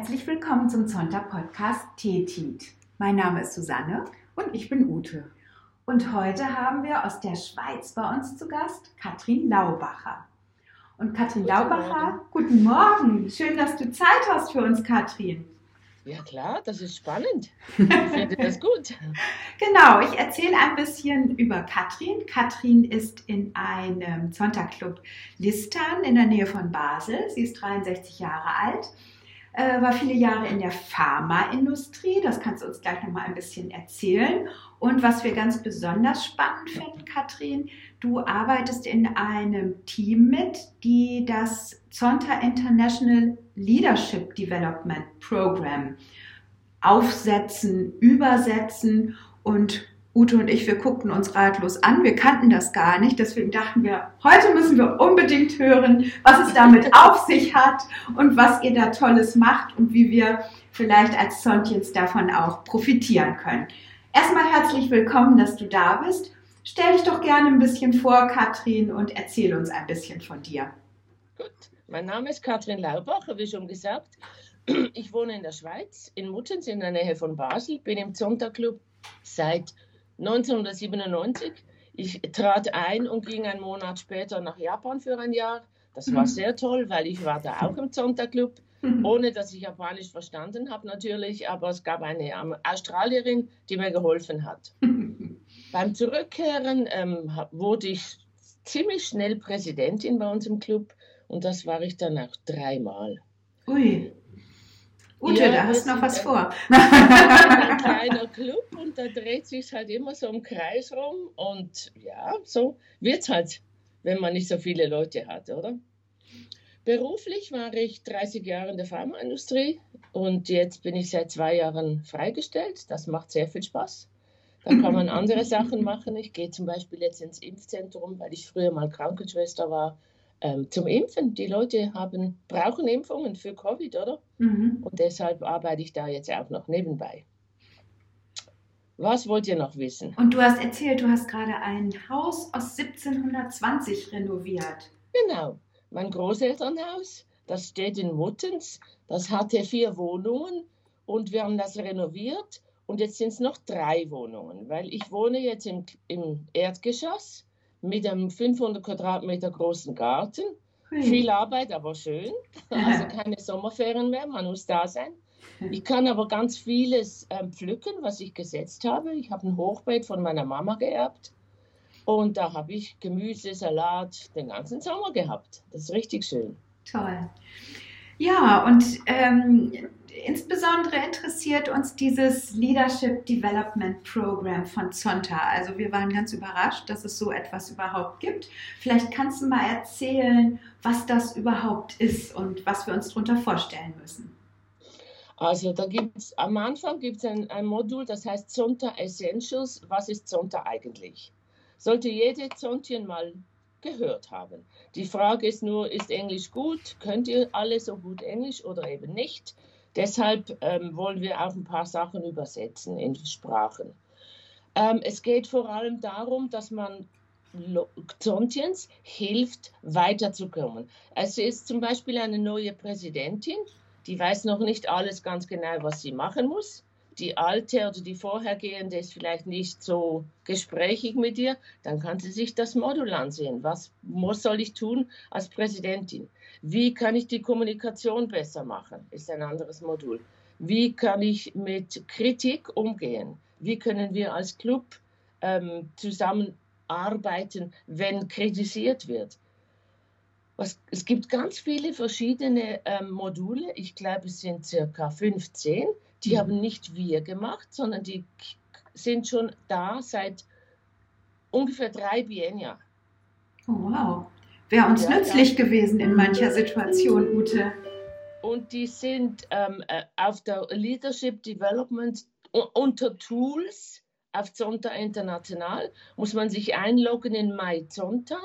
Herzlich willkommen zum Zonta-Podcast Tetit. Mein Name ist Susanne und ich bin Ute. Und heute haben wir aus der Schweiz bei uns zu Gast Katrin Laubacher. Und Katrin guten Laubacher, Morgen. guten Morgen. Schön, dass du Zeit hast für uns, Katrin. Ja klar, das ist spannend. Ich finde das gut. genau, ich erzähle ein bisschen über Katrin. Katrin ist in einem Sonntagclub Listern in der Nähe von Basel. Sie ist 63 Jahre alt, äh, war viele Jahre in der Pharmaindustrie. Das kannst du uns gleich noch mal ein bisschen erzählen. Und was wir ganz besonders spannend finden, Katrin, du arbeitest in einem Team mit, die das Zonta International Leadership Development Program aufsetzen, übersetzen und Ute und ich, wir guckten uns ratlos an. Wir kannten das gar nicht. Deswegen dachten wir, heute müssen wir unbedingt hören, was es damit auf sich hat und was ihr da Tolles macht und wie wir vielleicht als Zontjens davon auch profitieren können. Erstmal herzlich willkommen, dass du da bist. Stell dich doch gerne ein bisschen vor, Katrin, und erzähl uns ein bisschen von dir. Gut, mein Name ist Katrin Laubacher, wie schon gesagt. Ich wohne in der Schweiz, in Muttenz in der Nähe von Basel, bin im Zonta-Club seit 1997. Ich trat ein und ging einen Monat später nach Japan für ein Jahr. Das war mhm. sehr toll, weil ich war da auch im Zonta-Club ohne dass ich Japanisch verstanden habe natürlich, aber es gab eine Australierin, die mir geholfen hat. Beim Zurückkehren ähm, wurde ich ziemlich schnell Präsidentin bei uns im Club und das war ich dann auch dreimal. Ui. Ute, ja, da hast du noch was vor. ein kleiner Club und da dreht sich halt immer so im Kreis rum und ja, so wird es halt, wenn man nicht so viele Leute hat, oder? Beruflich war ich 30 Jahre in der Pharmaindustrie und jetzt bin ich seit zwei Jahren freigestellt. Das macht sehr viel Spaß. Da kann man andere Sachen machen. Ich gehe zum Beispiel jetzt ins Impfzentrum, weil ich früher mal Krankenschwester war, ähm, zum Impfen. Die Leute haben, brauchen Impfungen für Covid, oder? Mhm. Und deshalb arbeite ich da jetzt auch noch nebenbei. Was wollt ihr noch wissen? Und du hast erzählt, du hast gerade ein Haus aus 1720 renoviert. Genau. Mein Großelternhaus, das steht in Muttens, das hatte vier Wohnungen und wir haben das renoviert und jetzt sind es noch drei Wohnungen, weil ich wohne jetzt im, im Erdgeschoss mit einem 500 Quadratmeter großen Garten. Hm. Viel Arbeit, aber schön. Also keine Sommerferien mehr, man muss da sein. Ich kann aber ganz vieles äh, pflücken, was ich gesetzt habe. Ich habe ein Hochbeet von meiner Mama geerbt. Und da habe ich Gemüse, Salat den ganzen Sommer gehabt. Das ist richtig schön. Toll. Ja, und ähm, insbesondere interessiert uns dieses Leadership Development Program von Zonta. Also wir waren ganz überrascht, dass es so etwas überhaupt gibt. Vielleicht kannst du mal erzählen, was das überhaupt ist und was wir uns darunter vorstellen müssen. Also da gibt es am Anfang gibt es ein, ein Modul, das heißt Zonta Essentials. Was ist Zonta eigentlich? sollte jede Zontchen mal gehört haben. Die Frage ist nur, ist Englisch gut? Könnt ihr alle so gut Englisch oder eben nicht? Deshalb ähm, wollen wir auch ein paar Sachen übersetzen in Sprachen. Ähm, es geht vor allem darum, dass man Zontiens hilft, weiterzukommen. Es ist zum Beispiel eine neue Präsidentin, die weiß noch nicht alles ganz genau, was sie machen muss die alte oder die vorhergehende ist vielleicht nicht so gesprächig mit dir, dann kann sie sich das Modul ansehen. Was, was soll ich tun als Präsidentin? Wie kann ich die Kommunikation besser machen? Ist ein anderes Modul. Wie kann ich mit Kritik umgehen? Wie können wir als Club ähm, zusammenarbeiten, wenn kritisiert wird? Was, es gibt ganz viele verschiedene ähm, Module. Ich glaube, es sind circa 15 die haben nicht wir gemacht, sondern die sind schon da seit ungefähr drei Biennia. Oh, wow. Wäre uns ja, nützlich ja. gewesen in mancher Situation, Ute. Und die sind ähm, äh, auf der Leadership Development unter Tools auf Zonta International muss man sich einloggen in MyZonta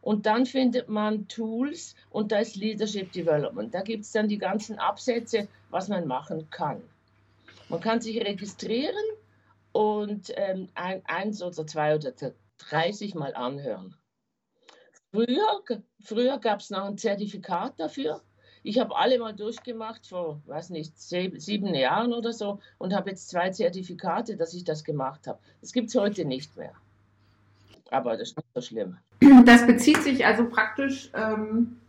und dann findet man Tools und da ist Leadership Development. Da gibt es dann die ganzen Absätze, was man machen kann. Man kann sich registrieren und ähm, ein, eins oder zwei oder 30 Mal anhören. Früher, früher gab es noch ein Zertifikat dafür. Ich habe alle mal durchgemacht vor, weiß nicht, sieben Jahren oder so und habe jetzt zwei Zertifikate, dass ich das gemacht habe. Das gibt es heute nicht mehr. Aber das ist nicht so schlimm. Das bezieht sich also praktisch ähm,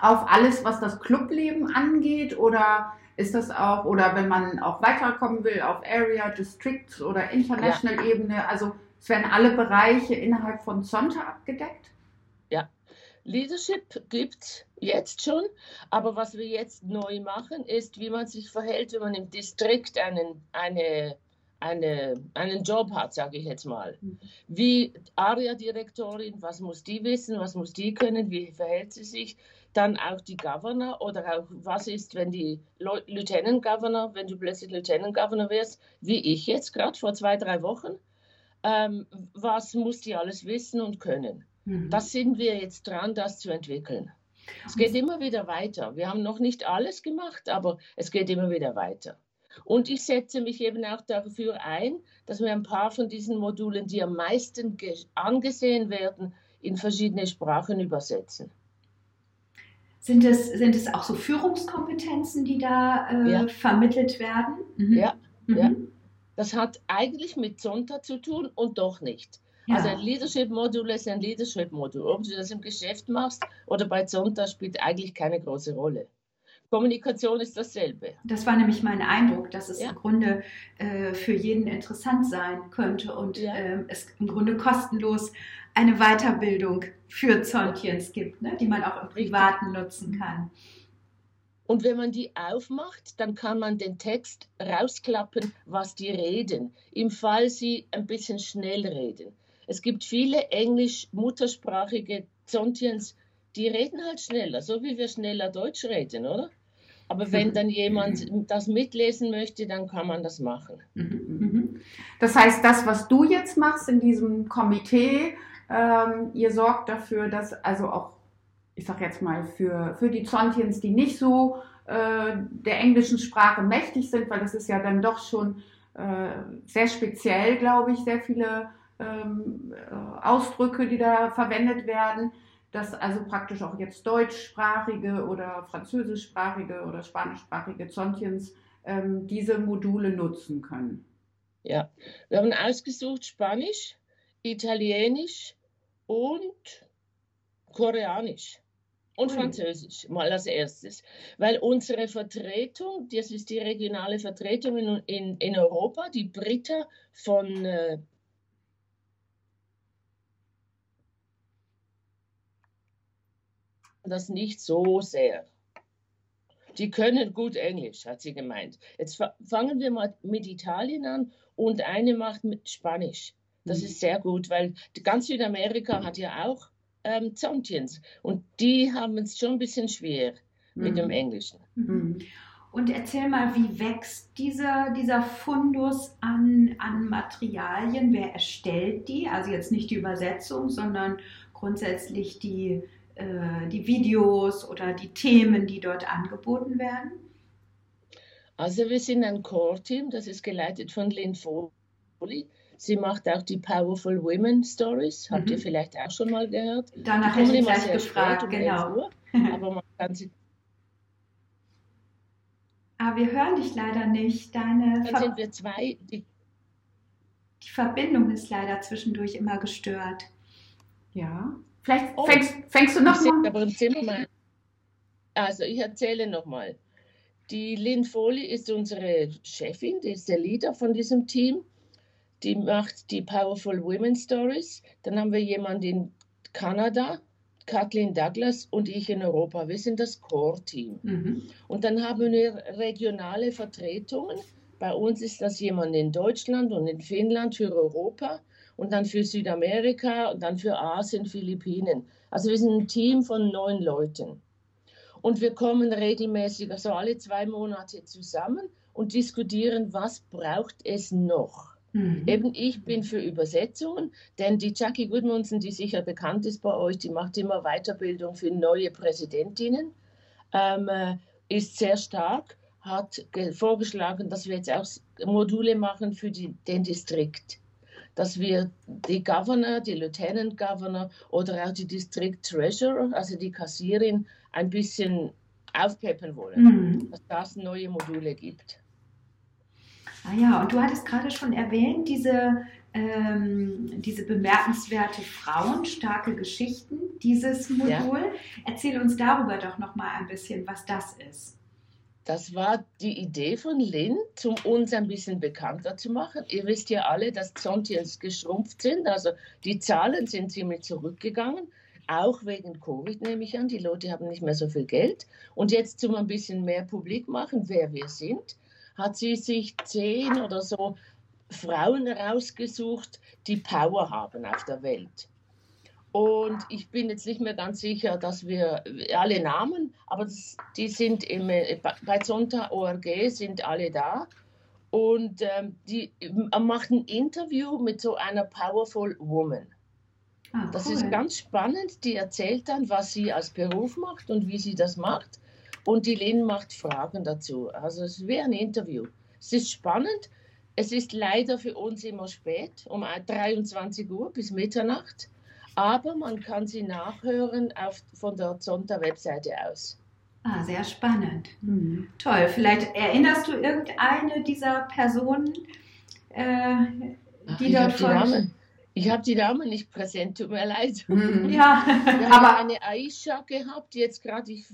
auf alles, was das Clubleben angeht oder ist das auch, oder wenn man auch weiterkommen will auf Area, District oder International ja. Ebene, also es werden alle Bereiche innerhalb von Zonta abgedeckt? Ja, Leadership gibt es jetzt schon, aber was wir jetzt neu machen, ist, wie man sich verhält, wenn man im Distrikt einen, eine, eine, einen Job hat, sage ich jetzt mal. Mhm. Wie ARIA-Direktorin, was muss die wissen, was muss die können, wie verhält sie sich? Dann auch die Governor oder auch, was ist, wenn die Lieutenant Governor, wenn du plötzlich Lieutenant Governor wirst, wie ich jetzt gerade vor zwei, drei Wochen, ähm, was muss die alles wissen und können? Mhm. Das sind wir jetzt dran, das zu entwickeln. Es geht immer wieder weiter. Wir haben noch nicht alles gemacht, aber es geht immer wieder weiter. Und ich setze mich eben auch dafür ein, dass wir ein paar von diesen Modulen, die am meisten angesehen werden, in verschiedene Sprachen übersetzen. Sind es, sind es auch so Führungskompetenzen, die da äh, ja. vermittelt werden? Mhm. Ja, mhm. ja. Das hat eigentlich mit Zonta zu tun und doch nicht. Ja. Also ein Leadership-Modul ist ein Leadership-Modul. Ob du das im Geschäft machst oder bei Zonta spielt eigentlich keine große Rolle. Kommunikation ist dasselbe. Das war nämlich mein Eindruck, dass es ja. im Grunde äh, für jeden interessant sein könnte und ja. äh, es im Grunde kostenlos eine Weiterbildung für Zontiens gibt, ne, die man auch im Privaten Richtig. nutzen kann. Und wenn man die aufmacht, dann kann man den Text rausklappen, was die reden, im Fall sie ein bisschen schnell reden. Es gibt viele englisch-muttersprachige Zontiens, die reden halt schneller, so wie wir schneller Deutsch reden, oder? Aber wenn dann jemand das mitlesen möchte, dann kann man das machen. Mhm. Das heißt, das, was du jetzt machst in diesem Komitee, ähm, ihr sorgt dafür, dass also auch, ich sag jetzt mal, für, für die Zontiens, die nicht so äh, der englischen Sprache mächtig sind, weil das ist ja dann doch schon äh, sehr speziell, glaube ich, sehr viele ähm, äh, Ausdrücke, die da verwendet werden dass also praktisch auch jetzt deutschsprachige oder französischsprachige oder spanischsprachige Zontiens ähm, diese Module nutzen können. Ja, wir haben ausgesucht Spanisch, Italienisch und Koreanisch und Französisch mal als erstes, weil unsere Vertretung, das ist die regionale Vertretung in, in, in Europa, die Britta von äh, das nicht so sehr. Die können gut Englisch, hat sie gemeint. Jetzt fangen wir mal mit Italien an und eine macht mit Spanisch. Das mhm. ist sehr gut, weil ganz Südamerika hat ja auch ähm, Zontiens und die haben es schon ein bisschen schwer mhm. mit dem Englischen. Mhm. Und erzähl mal, wie wächst dieser, dieser Fundus an, an Materialien? Wer erstellt die? Also jetzt nicht die Übersetzung, sondern grundsätzlich die, äh, die Videos oder die Themen, die dort angeboten werden? Also wir sind ein Core-Team, das ist geleitet von Lynn Foley. Sie macht auch die Powerful Women Stories. Habt mhm. ihr vielleicht auch schon mal gehört? Danach hätte ich gleich gefragt, um genau. Uhr, aber man kann sie aber wir hören dich leider nicht. Deine Dann sind wir zwei. Die, die Verbindung ist leider zwischendurch immer gestört. Ja. Vielleicht oh, fängst, fängst, du noch mal. Aber im Zimmer Also ich erzähle nochmal. Die Lynn Foley ist unsere Chefin, die ist der Leader von diesem Team. Die macht die Powerful Women Stories. Dann haben wir jemanden in Kanada, Kathleen Douglas und ich in Europa. Wir sind das Core-Team. Mhm. Und dann haben wir regionale Vertretungen. Bei uns ist das jemand in Deutschland und in Finnland für Europa und dann für Südamerika und dann für Asien, Philippinen. Also wir sind ein Team von neun Leuten. Und wir kommen regelmäßig, also alle zwei Monate zusammen und diskutieren, was braucht es noch. Mhm. Eben ich bin für Übersetzungen, denn die Jackie Goodmanson, die sicher bekannt ist bei euch, die macht immer Weiterbildung für neue Präsidentinnen, ähm, äh, ist sehr stark, hat vorgeschlagen, dass wir jetzt auch Module machen für die, den Distrikt dass wir die Governor, die Lieutenant Governor oder auch die District Treasurer, also die Kassierin, ein bisschen aufpeppen wollen, Mhm. dass das neue Module gibt. Ah ja, und du hattest gerade schon erwähnt, diese, ähm, diese bemerkenswerte Frauen, starke Geschichten, dieses Modul. Erzähl uns darüber doch nochmal ein bisschen, was das ist. Das war die Idee von Lynn, um uns ein bisschen bekannter zu machen. Ihr wisst ja alle, dass Zontiens geschrumpft sind, also die Zahlen sind ziemlich zurückgegangen, auch wegen Covid nehme ich an. Die Leute haben nicht mehr so viel Geld. Und jetzt zum ein bisschen mehr publik machen, wer wir sind, hat sie sich zehn oder so Frauen rausgesucht, die Power haben auf der Welt. Und ich bin jetzt nicht mehr ganz sicher, dass wir alle Namen, aber das, die sind im, äh, bei Zonta.org sind alle da. Und ähm, die äh, macht ein Interview mit so einer Powerful Woman. Ah, Das cool. ist ganz spannend. Die erzählt dann, was sie als Beruf macht und wie sie das macht. Und die Lynn macht Fragen dazu. Also es wie ein Interview. Es ist spannend. Es ist leider für uns immer spät, um 23 Uhr bis Mitternacht. Aber man kann sie nachhören auf, von der Zonta-Webseite aus. Ah, sehr spannend. Mhm. Toll. Vielleicht erinnerst du irgendeine dieser Personen, äh, die ich dort habe Namen- ich hab die Namen nicht präsent, tut mir leid. Mhm. Ja, Wir Aber- haben eine Aisha gehabt, jetzt gerade, ich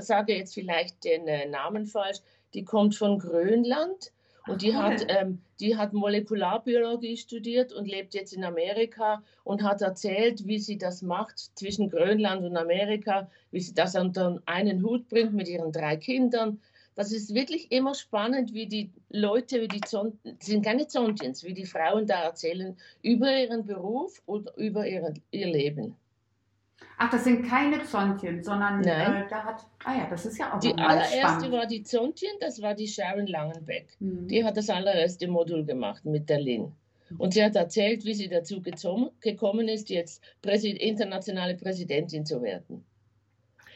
sage jetzt vielleicht den äh, Namen falsch, die kommt von Grönland und die, Ach, cool. hat, ähm, die hat Molekularbiologie studiert und lebt jetzt in Amerika und hat erzählt, wie sie das macht zwischen Grönland und Amerika, wie sie das unter einen Hut bringt mit ihren drei Kindern. Das ist wirklich immer spannend, wie die Leute, wie die Zont sind keine Zontiens, wie die Frauen da erzählen über ihren Beruf und über ihre, ihr Leben. Ach, das sind keine Zontchen, sondern äh, da hat. Ah ja, das ist ja auch Die allererste spannend. war die Zontien, das war die Sharon Langenbeck. Mhm. Die hat das allererste Modul gemacht mit der Lynn. Und sie hat erzählt, wie sie dazu gekommen ist, jetzt Präsi internationale Präsidentin zu werden.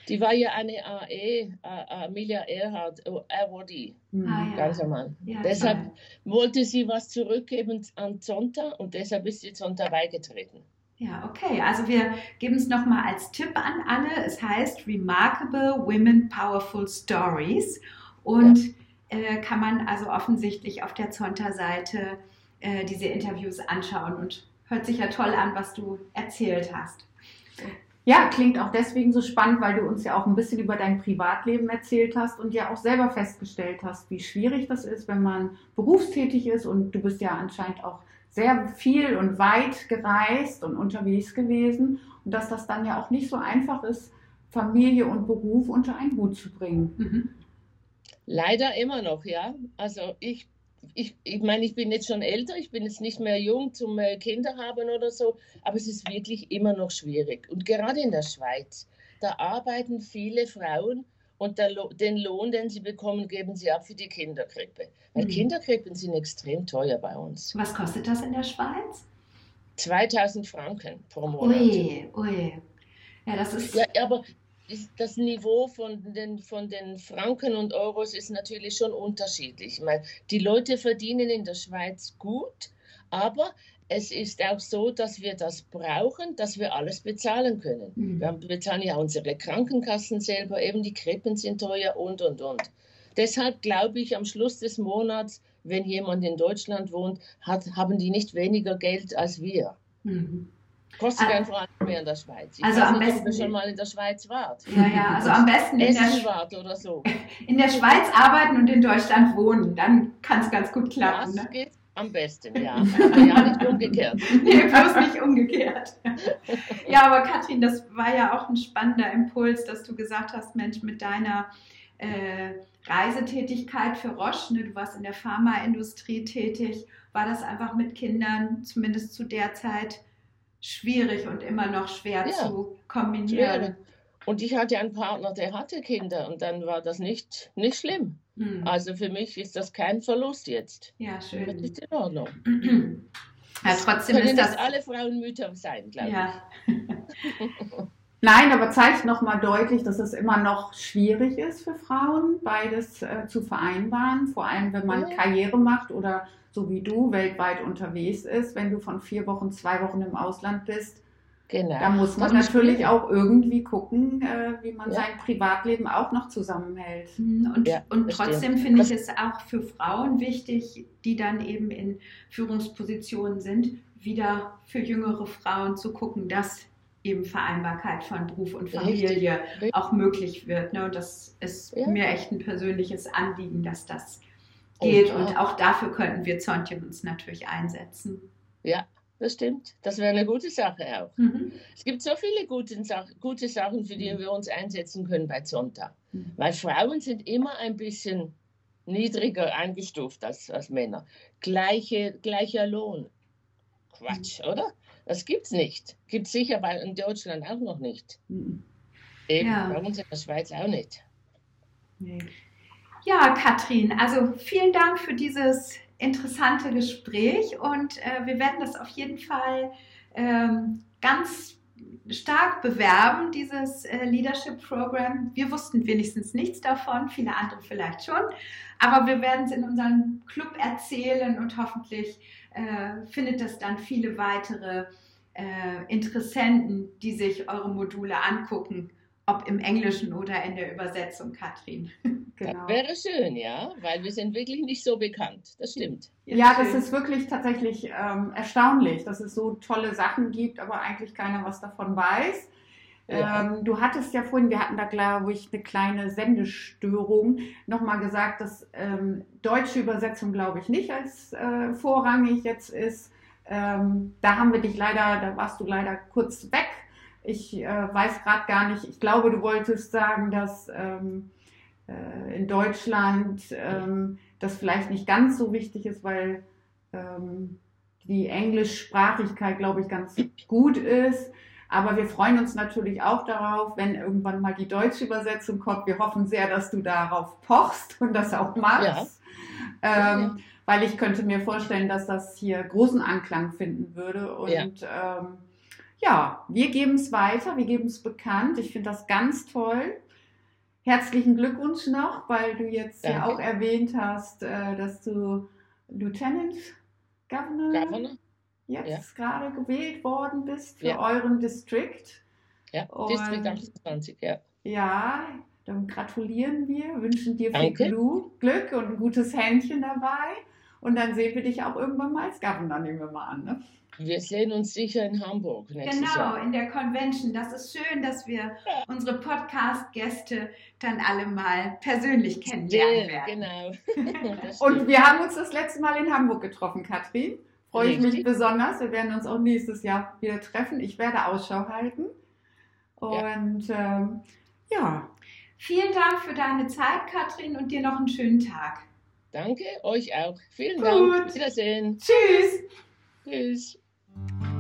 Die war ja eine AE, Amelia Earhart äh, Awardee, Mhm. Ah, ganz am Anfang. Ja, deshalb toll. wollte sie was zurückgeben an Zonta und deshalb ist sie Zonta beigetreten. Ja, okay. Also wir geben es nochmal als Tipp an alle. Es heißt Remarkable Women Powerful Stories und äh, kann man also offensichtlich auf der Zonta-Seite äh, diese Interviews anschauen und hört sich ja toll an, was du erzählt hast. Ja, klingt auch deswegen so spannend, weil du uns ja auch ein bisschen über dein Privatleben erzählt hast und ja auch selber festgestellt hast, wie schwierig das ist, wenn man berufstätig ist und du bist ja anscheinend auch sehr viel und weit gereist und unterwegs gewesen und dass das dann ja auch nicht so einfach ist, Familie und Beruf unter einen Hut zu bringen. Mhm. Leider immer noch, ja. Also ich, ich, ich meine, ich bin jetzt schon älter, ich bin jetzt nicht mehr jung zum äh, Kinder haben oder so, aber es ist wirklich immer noch schwierig. Und gerade in der Schweiz, da arbeiten viele Frauen und Lo- den Lohn, den sie bekommen, geben sie ab für die Kinderkrippe. Weil Mhm. Kinderkrippen sind extrem teuer bei uns. Was kostet das in der Schweiz? 2000 Franken pro Monat. Ui, ui. Ja, das ist. Ja, aber das Niveau von den, von den Franken und Euros ist natürlich schon unterschiedlich. Ich meine, die Leute verdienen in der Schweiz gut, aber es ist auch so, dass wir das brauchen, dass wir alles bezahlen können. Mhm. Wir bezahlen ja unsere Krankenkassen selber, eben die Krippen sind teuer und, und, und. Deshalb glaube ich, am Schluss des Monats, wenn jemand in Deutschland wohnt, hat, haben die nicht weniger Geld als wir. Mhm. Kostet Ah. einfach mehr in der Schweiz. Ich Also am nicht, besten- schon mal in der Schweiz wart. Ja, ja, also am besten in der, Essen wart oder so. in der Schweiz arbeiten und in Deutschland wohnen. Dann kann es ganz gut klappen. Das Ne? geht am besten, ja. Ja, nicht umgekehrt. Nee, bloß nicht umgekehrt. Ja, aber Katrin, das war ja auch ein spannender Impuls, dass du gesagt hast, Mensch, mit deiner äh, Reisetätigkeit für Roche, ne, du warst in der Pharmaindustrie tätig, war das einfach mit Kindern, zumindest zu der Zeit, schwierig und immer noch schwer Ja, zu kombinieren. schwer. Und ich hatte einen Partner, der hatte Kinder und dann war das nicht, nicht schlimm. Hm. Also für mich ist das kein Verlust jetzt. Ja, Das schön. ist in Ordnung. Ja, trotzdem Können ist nicht das. alle Frauen Mütter sein, glaube Ja, Nein, aber zeigt nochmal deutlich, dass es immer noch schwierig ist für Frauen, beides äh, zu vereinbaren. Vor allem, wenn man Ja. Karriere macht oder so wie du weltweit unterwegs ist. Wenn du von vier Wochen, zwei Wochen im Ausland bist, Genau. Da muss man natürlich auch irgendwie gucken, äh, wie man ja. sein Privatleben auch noch zusammenhält. Mhm, und, ja, und trotzdem finde ich es auch für Frauen wichtig, die dann eben in Führungspositionen sind, wieder für jüngere Frauen zu gucken, dass eben Vereinbarkeit von Beruf und Familie Richtig. auch möglich wird. Ne? Und das ist ja. mir echt ein persönliches Anliegen, dass das geht. Und, und auch dafür könnten wir Zontchen uns natürlich einsetzen. Ja, das stimmt. Das wäre eine gute Sache auch. Mhm. Es gibt so viele gute, gute Sachen, für die wir uns einsetzen können bei Zonta. Mhm. Weil Frauen sind immer ein bisschen niedriger eingestuft als, als Männer. Gleiche, gleicher Lohn. Quatsch, mhm. oder? Das gibt es nicht. Gibt es sicher bei, in Deutschland auch noch nicht. Mhm. Eben, ja. bei uns in der Schweiz auch nicht. Nee. Ja, Katrin, also vielen Dank für dieses interessante Gespräch und äh, wir werden das auf jeden Fall ähm, ganz stark bewerben, dieses äh, Leadership Program. Wir wussten wenigstens nichts davon, viele andere vielleicht schon, aber wir werden es in unserem Club erzählen und hoffentlich äh, findet das dann viele weitere äh, Interessenten, die sich eure Module angucken ob im Englischen oder in der Übersetzung, Katrin. Genau. Das wäre schön, ja, weil wir sind wirklich nicht so bekannt. Das stimmt. Ja, ja das ist wirklich tatsächlich ähm, erstaunlich, dass es so tolle Sachen gibt, aber eigentlich keiner was davon weiß. Ja. Ähm, du hattest ja vorhin, wir hatten da glaube ich eine kleine Sendestörung, nochmal gesagt, dass ähm, deutsche Übersetzung glaube ich nicht als äh, vorrangig jetzt ist. Ähm, da haben wir dich leider, da warst du leider kurz weg. Ich äh, weiß gerade gar nicht, ich glaube, du wolltest sagen, dass ähm, äh, in Deutschland ähm, das vielleicht nicht ganz so wichtig ist, weil ähm, die Englischsprachigkeit, glaube ich, ganz gut ist. Aber wir freuen uns natürlich auch darauf, wenn irgendwann mal die deutsche Übersetzung kommt. Wir hoffen sehr, dass du darauf pochst und das auch machst. Ja. Ähm. Weil ich könnte mir vorstellen, dass das hier großen Anklang finden würde. Und ja, ähm, ja wir geben es weiter, wir geben es bekannt. Ich finde das ganz toll. Herzlichen Glückwunsch noch, weil du jetzt Danke. ja auch erwähnt hast, äh, dass du Lieutenant Governor, Governor? jetzt ja. gerade gewählt worden bist für ja. euren District. Ja, und District 28, ja. Ja, dann gratulieren wir, wünschen dir viel Glück und ein gutes Händchen dabei. Und dann sehen wir dich auch irgendwann mal als Governor, nehmen wir mal an. Ne? Wir sehen uns sicher in Hamburg nächstes genau, Jahr. Genau, in der Convention. Das ist schön, dass wir unsere Podcast-Gäste dann alle mal persönlich kennenlernen werden. Genau. Und wir haben uns das letzte Mal in Hamburg getroffen, Katrin. Freue ich mich besonders. Wir werden uns auch nächstes Jahr wieder treffen. Ich werde Ausschau halten. Und ja. Ähm, ja. Vielen Dank für deine Zeit, Katrin, und dir noch einen schönen Tag. Danke, euch auch. Vielen Gut. Dank. Wiedersehen. Tschüss. Tschüss. Thank you.